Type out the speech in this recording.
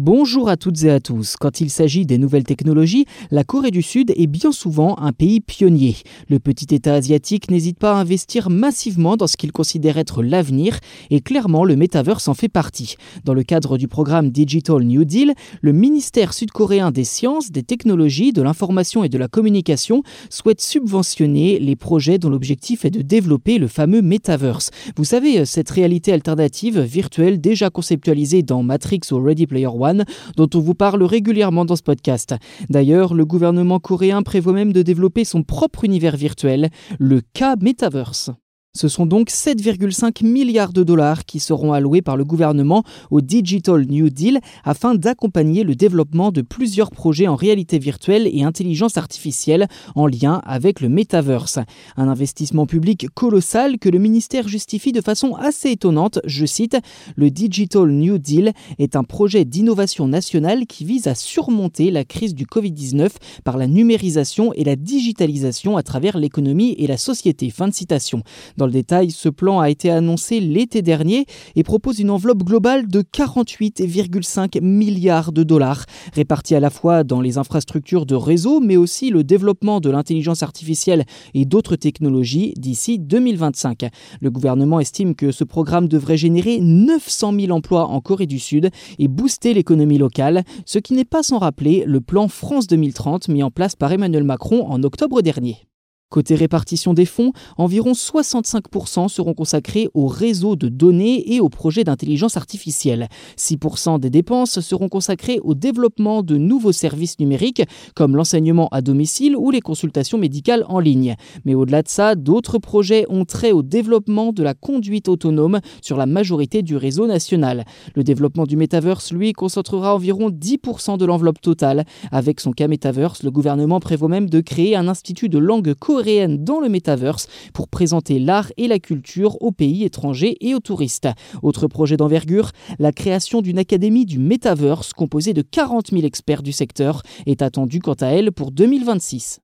Bonjour à toutes et à tous. Quand il s'agit des nouvelles technologies, la Corée du Sud est bien souvent un pays pionnier. Le petit État asiatique n'hésite pas à investir massivement dans ce qu'il considère être l'avenir et clairement le Metaverse en fait partie. Dans le cadre du programme Digital New Deal, le ministère sud-coréen des sciences, des technologies, de l'information et de la communication souhaite subventionner les projets dont l'objectif est de développer le fameux Metaverse. Vous savez, cette réalité alternative virtuelle déjà conceptualisée dans Matrix ou Ready Player One dont on vous parle régulièrement dans ce podcast. D'ailleurs, le gouvernement coréen prévoit même de développer son propre univers virtuel, le K-Metaverse. Ce sont donc 7,5 milliards de dollars qui seront alloués par le gouvernement au Digital New Deal afin d'accompagner le développement de plusieurs projets en réalité virtuelle et intelligence artificielle en lien avec le metaverse. Un investissement public colossal que le ministère justifie de façon assez étonnante, je cite, Le Digital New Deal est un projet d'innovation nationale qui vise à surmonter la crise du Covid-19 par la numérisation et la digitalisation à travers l'économie et la société. Fin de citation. Le détail, ce plan a été annoncé l'été dernier et propose une enveloppe globale de 48,5 milliards de dollars, répartis à la fois dans les infrastructures de réseau, mais aussi le développement de l'intelligence artificielle et d'autres technologies d'ici 2025. Le gouvernement estime que ce programme devrait générer 900 000 emplois en Corée du Sud et booster l'économie locale, ce qui n'est pas sans rappeler le plan France 2030 mis en place par Emmanuel Macron en octobre dernier. Côté répartition des fonds, environ 65% seront consacrés au réseau de données et aux projets d'intelligence artificielle. 6% des dépenses seront consacrées au développement de nouveaux services numériques comme l'enseignement à domicile ou les consultations médicales en ligne. Mais au-delà de ça, d'autres projets ont trait au développement de la conduite autonome sur la majorité du réseau national. Le développement du metaverse, lui, concentrera environ 10% de l'enveloppe totale. Avec son cas metaverse, le gouvernement prévoit même de créer un institut de langue dans le métaverse pour présenter l'art et la culture aux pays étrangers et aux touristes. Autre projet d'envergure, la création d'une académie du métaverse composée de 40 000 experts du secteur est attendue quant à elle pour 2026.